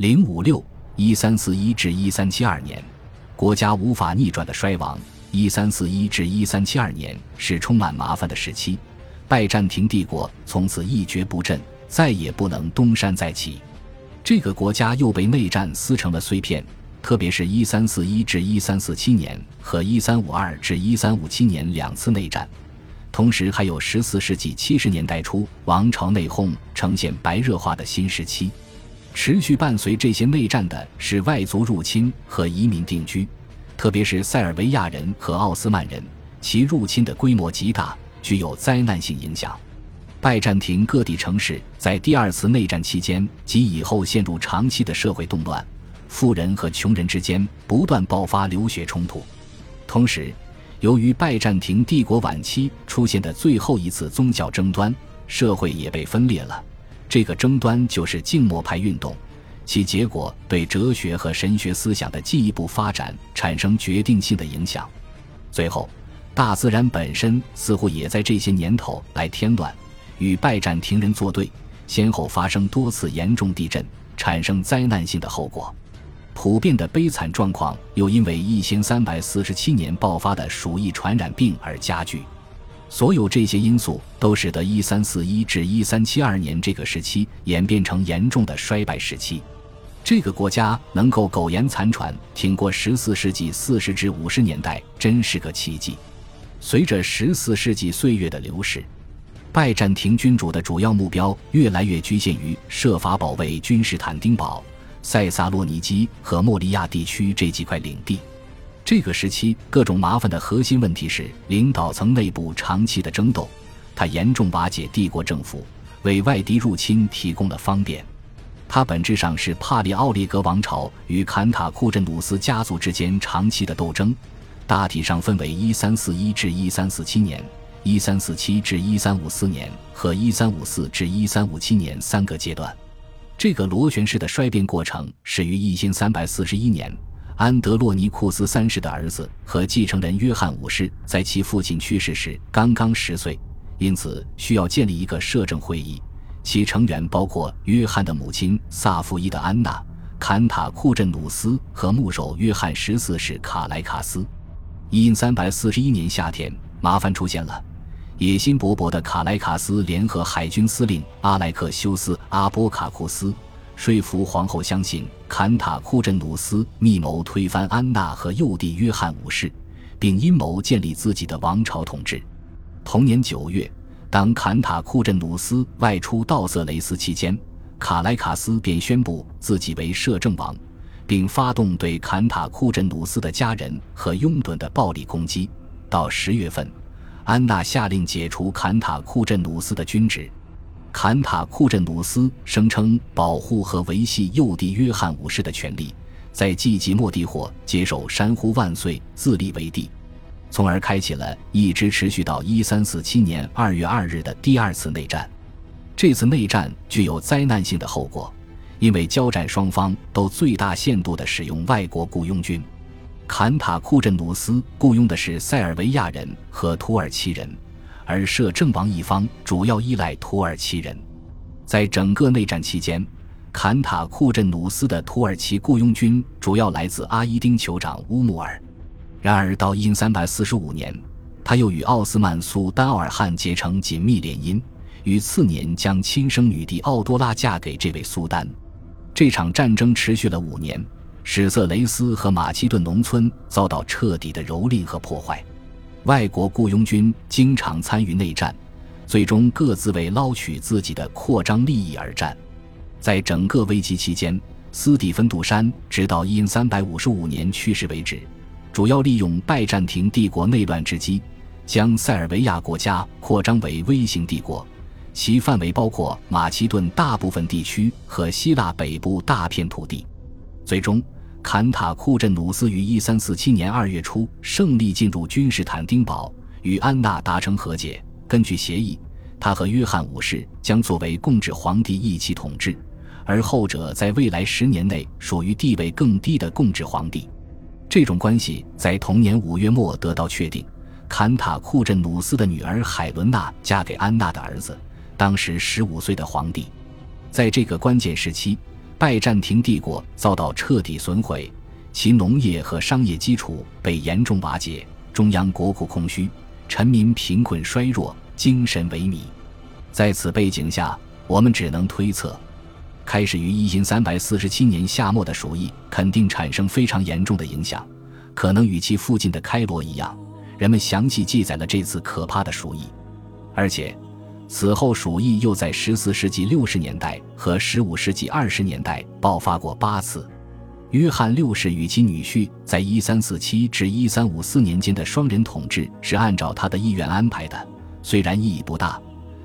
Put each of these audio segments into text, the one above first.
零五六一三四一至一三七二年，国家无法逆转的衰亡。一三四一至一三七二年是充满麻烦的时期，拜占庭帝国从此一蹶不振，再也不能东山再起。这个国家又被内战撕成了碎片，特别是一三四一至一三四七年和一三五二至一三五七年两次内战，同时还有十四世纪七十年代初王朝内讧呈现白热化的新时期。持续伴随这些内战的是外族入侵和移民定居。特别是塞尔维亚人和奥斯曼人，其入侵的规模极大，具有灾难性影响。拜占庭各地城市在第二次内战期间及以后陷入长期的社会动乱，富人和穷人之间不断爆发流血冲突。同时，由于拜占庭帝国晚期出现的最后一次宗教争端，社会也被分裂了。这个争端就是静默派运动。其结果对哲学和神学思想的进一步发展产生决定性的影响。最后，大自然本身似乎也在这些年头来添乱，与拜占庭人作对，先后发生多次严重地震，产生灾难性的后果。普遍的悲惨状况又因为一千三百四十七年爆发的鼠疫传染病而加剧。所有这些因素都使得一三四一至一三七二年这个时期演变成严重的衰败时期。这个国家能够苟延残喘，挺过十四世纪四十至五十年代，真是个奇迹。随着十四世纪岁月的流逝，拜占庭君主的主要目标越来越局限于设法保卫君士坦丁堡、塞萨洛尼基和莫利亚地区这几块领地。这个时期各种麻烦的核心问题是领导层内部长期的争斗，它严重瓦解帝国政府，为外敌入侵提供了方便。它本质上是帕里奥利格王朝与坎塔库镇努斯家族之间长期的斗争，大体上分为一三四一至一三四七年、一三四七至一三五四年和一三五四至一三五七年三个阶段。这个螺旋式的衰变过程始于一千三百四十一年，安德洛尼库斯三世的儿子和继承人约翰五世在其父亲去世时刚刚十岁，因此需要建立一个摄政会议。其成员包括约翰的母亲萨福伊的安娜、坎塔库镇努斯和牧首约翰十四世卡莱卡斯。因三百四十一年夏天，麻烦出现了。野心勃勃的卡莱卡斯联合海军司令阿莱克修斯阿波卡库斯，说服皇后相信坎塔库镇努斯密谋推翻安娜和幼弟约翰五世，并阴谋建立自己的王朝统治。同年九月。当坎塔库镇努斯外出道色雷斯期间，卡莱卡斯便宣布自己为摄政王，并发动对坎塔库镇努斯的家人和拥趸的暴力攻击。到十月份，安娜下令解除坎塔库镇努斯的军职。坎塔库镇努斯声称保护和维系幼弟约翰五世的权利，在季吉莫地霍接受山呼万岁，自立为帝。从而开启了一直持续到一三四七年二月二日的第二次内战。这次内战具有灾难性的后果，因为交战双方都最大限度地使用外国雇佣军。坎塔库镇努斯雇佣的是塞尔维亚人和土耳其人，而摄政王一方主要依赖土耳其人。在整个内战期间，坎塔库镇努斯的土耳其雇佣军主要来自阿伊丁酋长乌木尔。然而，到因三百四十五年，他又与奥斯曼苏丹奥尔汗结成紧密联姻，于次年将亲生女弟奥多拉嫁给这位苏丹。这场战争持续了五年，史色雷斯和马其顿农村遭到彻底的蹂躏和破坏，外国雇佣军经常参与内战，最终各自为捞取自己的扩张利益而战。在整个危机期间，斯蒂芬杜山直到因三百五十五年去世为止。主要利用拜占庭帝国内乱之机，将塞尔维亚国家扩张为微型帝国，其范围包括马其顿大部分地区和希腊北部大片土地。最终，坎塔库镇努斯于1347年2月初胜利进入君士坦丁堡，与安娜达成和解。根据协议，他和约翰五世将作为共治皇帝一起统治，而后者在未来十年内属于地位更低的共治皇帝。这种关系在同年五月末得到确定。坎塔库镇努斯的女儿海伦娜嫁给安娜的儿子，当时十五岁的皇帝。在这个关键时期，拜占庭帝国遭到彻底损毁，其农业和商业基础被严重瓦解，中央国库空虚，臣民贫困衰弱，精神萎靡。在此背景下，我们只能推测，开始于一三百四十七年夏末的鼠疫肯定产生非常严重的影响，可能与其附近的开罗一样，人们详细记载了这次可怕的鼠疫，而且。此后，鼠疫又在十四世纪六十年代和十五世纪二十年代爆发过八次。约翰六世与其女婿在一三四七至一三五四年间的双人统治是按照他的意愿安排的，虽然意义不大，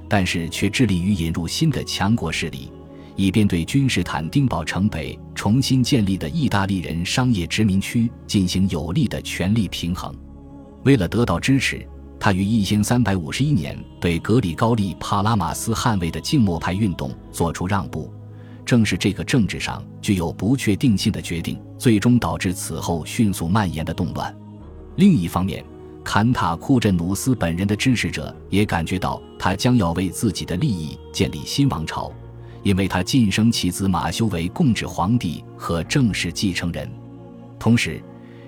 但是却致力于引入新的强国势力，以便对君士坦丁堡城北重新建立的意大利人商业殖民区进行有力的权力平衡。为了得到支持。他于一千三百五十一年对格里高利·帕拉马斯捍卫的静默派运动做出让步，正是这个政治上具有不确定性的决定，最终导致此后迅速蔓延的动乱。另一方面，坎塔库镇努斯本人的支持者也感觉到他将要为自己的利益建立新王朝，因为他晋升其子马修为共治皇帝和正式继承人。同时，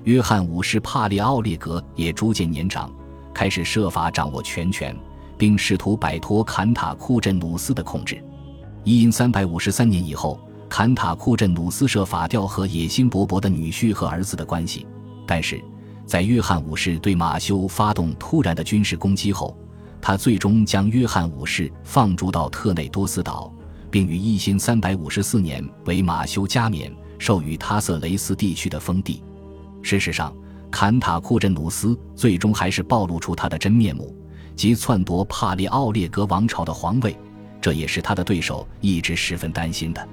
约翰五世帕列奥列格也逐渐年长。开始设法掌握全权，并试图摆脱坎塔库镇努斯的控制。一因三百五十三年以后，坎塔库镇努斯设法调和野心勃勃的女婿和儿子的关系，但是在约翰五世对马修发动突然的军事攻击后，他最终将约翰五世放逐到特内多斯岛，并于一新三百五十四年为马修加冕，授予他色雷斯地区的封地。事实上。坎塔库镇努斯最终还是暴露出他的真面目，即篡夺帕列奥列格王朝的皇位，这也是他的对手一直十分担心的。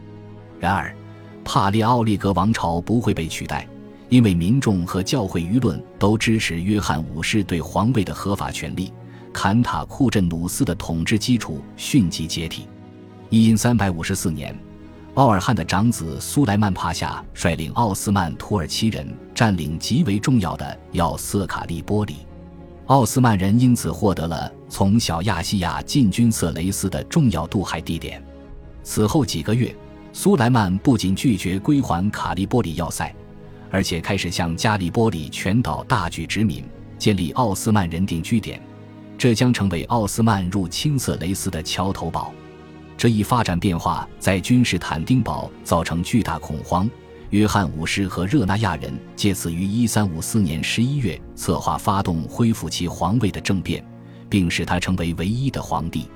然而，帕列奥列格王朝不会被取代，因为民众和教会舆论都支持约翰五世对皇位的合法权利。坎塔库镇努斯的统治基础迅即解体。一因三百五十四年。奥尔汉的长子苏莱曼帕夏率领奥斯曼土耳其人占领极为重要的要色卡利波里，奥斯曼人因此获得了从小亚细亚进军色雷斯的重要渡海地点。此后几个月，苏莱曼不仅拒绝归还卡利波里要塞，而且开始向加利波里全岛大举殖民，建立奥斯曼人定居点，这将成为奥斯曼入侵色雷斯的桥头堡。这一发展变化在君士坦丁堡造成巨大恐慌。约翰五世和热那亚人借此于1354年11月策划发动恢复其皇位的政变，并使他成为唯一的皇帝。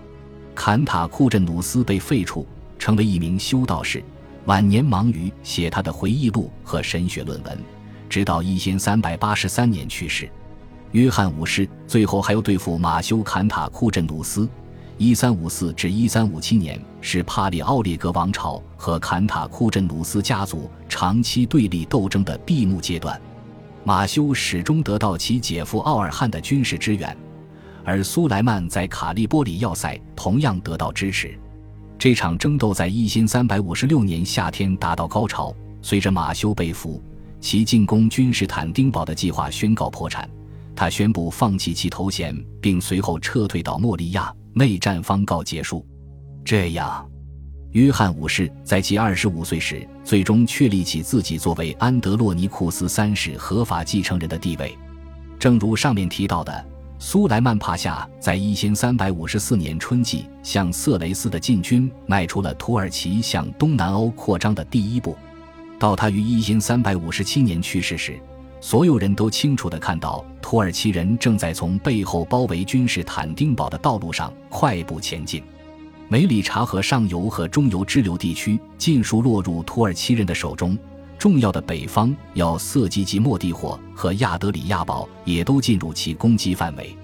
坎塔库镇努斯被废黜，成为一名修道士。晚年忙于写他的回忆录和神学论文，直到1383年去世。约翰五世最后还要对付马修坎塔库镇努斯。一三五四至一三五七年是帕里奥列格王朝和坎塔库镇努斯家族长期对立斗争的闭幕阶段。马修始终得到其姐夫奥尔汉的军事支援，而苏莱曼在卡利波里要塞同样得到支持。这场争斗在一三三百五十六年夏天达到高潮。随着马修被俘，其进攻君士坦丁堡的计划宣告破产。他宣布放弃其头衔，并随后撤退到莫利亚。内战方告结束。这样，约翰五世在其二十五岁时，最终确立起自己作为安德洛尼库斯三世合法继承人的地位。正如上面提到的，苏莱曼帕夏在一千三百五十四年春季向色雷斯的进军，迈出了土耳其向东南欧扩张的第一步。到他于一千三百五十七年去世时。所有人都清楚地看到，土耳其人正在从背后包围君士坦丁堡的道路上快步前进。梅里查河上游和中游支流地区尽数落入土耳其人的手中，重要的北方要塞基及莫蒂霍和亚德里亚堡也都进入其攻击范围。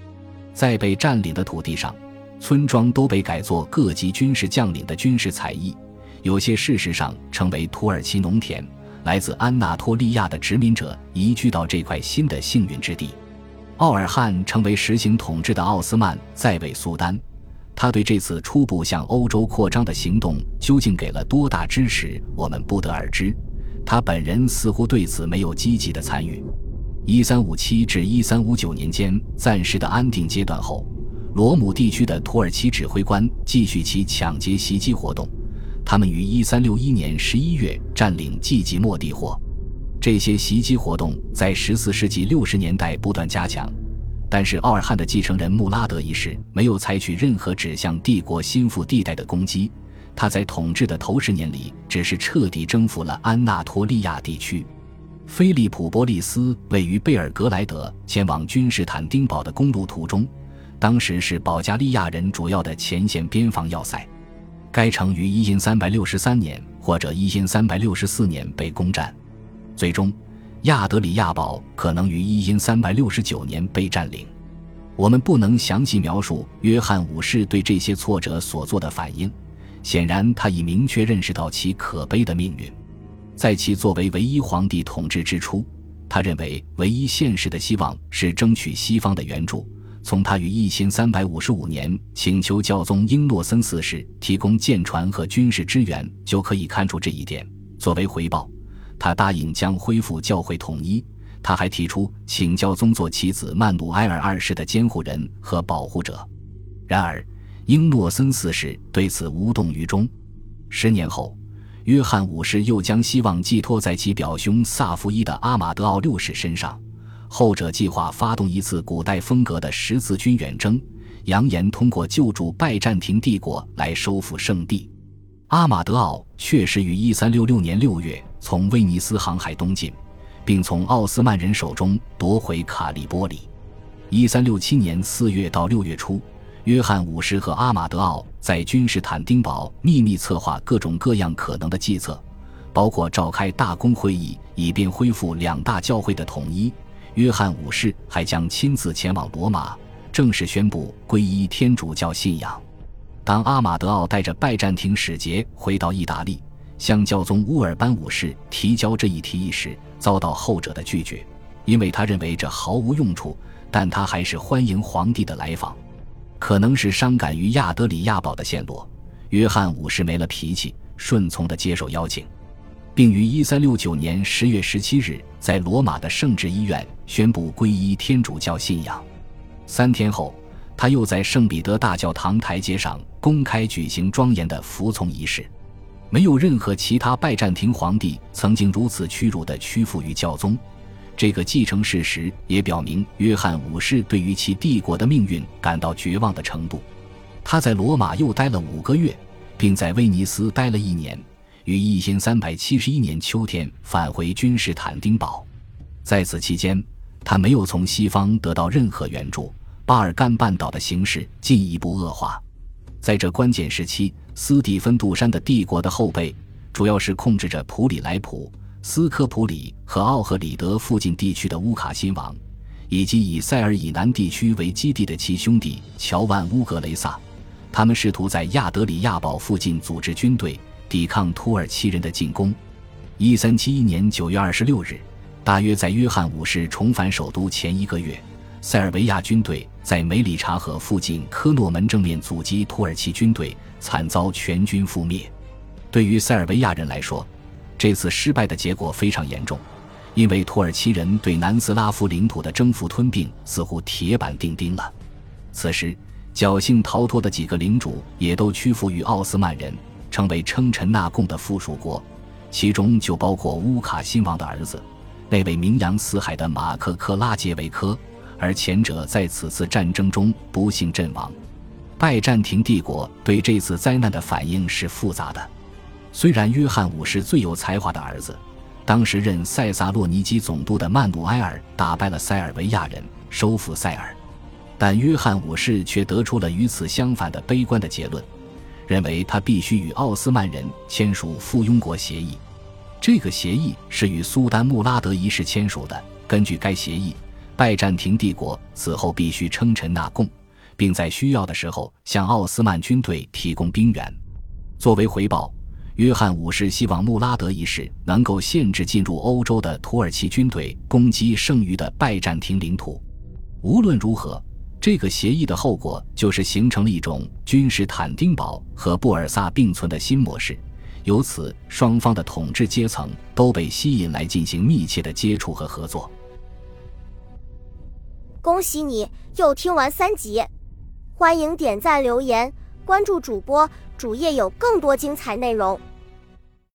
在被占领的土地上，村庄都被改作各级军事将领的军事采邑，有些事实上成为土耳其农田。来自安纳托利亚的殖民者移居到这块新的幸运之地。奥尔汉成为实行统治的奥斯曼在位苏丹，他对这次初步向欧洲扩张的行动究竟给了多大支持，我们不得而知。他本人似乎对此没有积极的参与。一三五七至一三五九年间暂时的安定阶段后，罗姆地区的土耳其指挥官继续其抢劫袭击活动。他们于1361年11月占领季季莫地霍。这些袭击活动在14世纪60年代不断加强，但是奥尔汉的继承人穆拉德一世没有采取任何指向帝国心腹地带的攻击。他在统治的头十年里，只是彻底征服了安纳托利亚地区。菲利普·波利斯位于贝尔格莱德前往君士坦丁堡的公路途中，当时是保加利亚人主要的前线边防要塞。该城于一因三百六十三年或者一因三百六十四年被攻占。最终，亚德里亚堡可能于一因三百六十九年被占领。我们不能详细描述约翰五世对这些挫折所做的反应。显然，他已明确认识到其可悲的命运。在其作为唯一皇帝统治之初，他认为唯一现实的希望是争取西方的援助。从他于一千三百五十五年请求教宗英诺森四世提供舰船和军事支援就可以看出这一点。作为回报。他答应将恢复教会统一。他还提出请教宗做其子曼努埃尔二世的监护人和保护者。然而，英诺森四世对此无动于衷。十年后，约翰五世又将希望寄托在其表兄萨伏伊的阿马德奥六世身上。后者计划发动一次古代风格的十字军远征，扬言通过救助拜占庭帝国来收复圣地。阿马德奥确实于1366年6月从威尼斯航海东进，并从奥斯曼人手中夺回卡利波里。1367年4月到6月初，约翰五世和阿马德奥在君士坦丁堡秘密策划各种各样可能的计策，包括召开大公会议，以便恢复两大教会的统一。约翰五世还将亲自前往罗马，正式宣布皈依天主教信仰。当阿马德奥带着拜占庭使节回到意大利，向教宗乌尔班五世提交这一提议时，遭到后者的拒绝，因为他认为这毫无用处。但他还是欢迎皇帝的来访，可能是伤感于亚德里亚堡的陷落，约翰五世没了脾气，顺从地接受邀请，并于1369年10月17日在罗马的圣治医院宣布皈依天主教信仰。三天后。他又在圣彼得大教堂台阶上公开举行庄严的服从仪式，没有任何其他拜占庭皇帝曾经如此屈辱地屈服于教宗。这个继承事实也表明，约翰五世对于其帝国的命运感到绝望的程度。他在罗马又待了五个月，并在威尼斯待了一年，于一千三百七十一年秋天返回君士坦丁堡。在此期间，他没有从西方得到任何援助。巴尔干半岛的形势进一步恶化，在这关键时期，斯蒂芬杜山的帝国的后辈，主要是控制着普里莱普、斯科普里和奥赫里德附近地区的乌卡辛王，以及以塞尔以南地区为基地的其兄弟乔万乌格雷萨。他们试图在亚德里亚堡附近组织军队，抵抗土耳其人的进攻。一三七一年九月二十六日，大约在约翰五世重返首都前一个月。塞尔维亚军队在梅里查河附近科诺门正面阻击土耳其军队，惨遭全军覆灭。对于塞尔维亚人来说，这次失败的结果非常严重，因为土耳其人对南斯拉夫领土的征服吞并似乎铁板钉钉了。此时，侥幸逃脱的几个领主也都屈服于奥斯曼人，成为称臣纳贡的附属国，其中就包括乌卡辛王的儿子，那位名扬四海的马克克拉杰维科。而前者在此次战争中不幸阵亡。拜占庭帝国对这次灾难的反应是复杂的。虽然约翰五世最有才华的儿子，当时任塞萨洛尼基总督的曼努埃尔打败了塞尔维亚人，收复塞尔，但约翰五世却得出了与此相反的悲观的结论，认为他必须与奥斯曼人签署附庸国协议。这个协议是与苏丹穆拉德一世签署的。根据该协议。拜占庭帝国此后必须称臣纳贡，并在需要的时候向奥斯曼军队提供兵员。作为回报，约翰五世希望穆拉德一世能够限制进入欧洲的土耳其军队攻击剩余的拜占庭领土。无论如何，这个协议的后果就是形成了一种君士坦丁堡和布尔萨并存的新模式。由此，双方的统治阶层都被吸引来进行密切的接触和合作。恭喜你又听完三集，欢迎点赞、留言、关注主播，主页有更多精彩内容。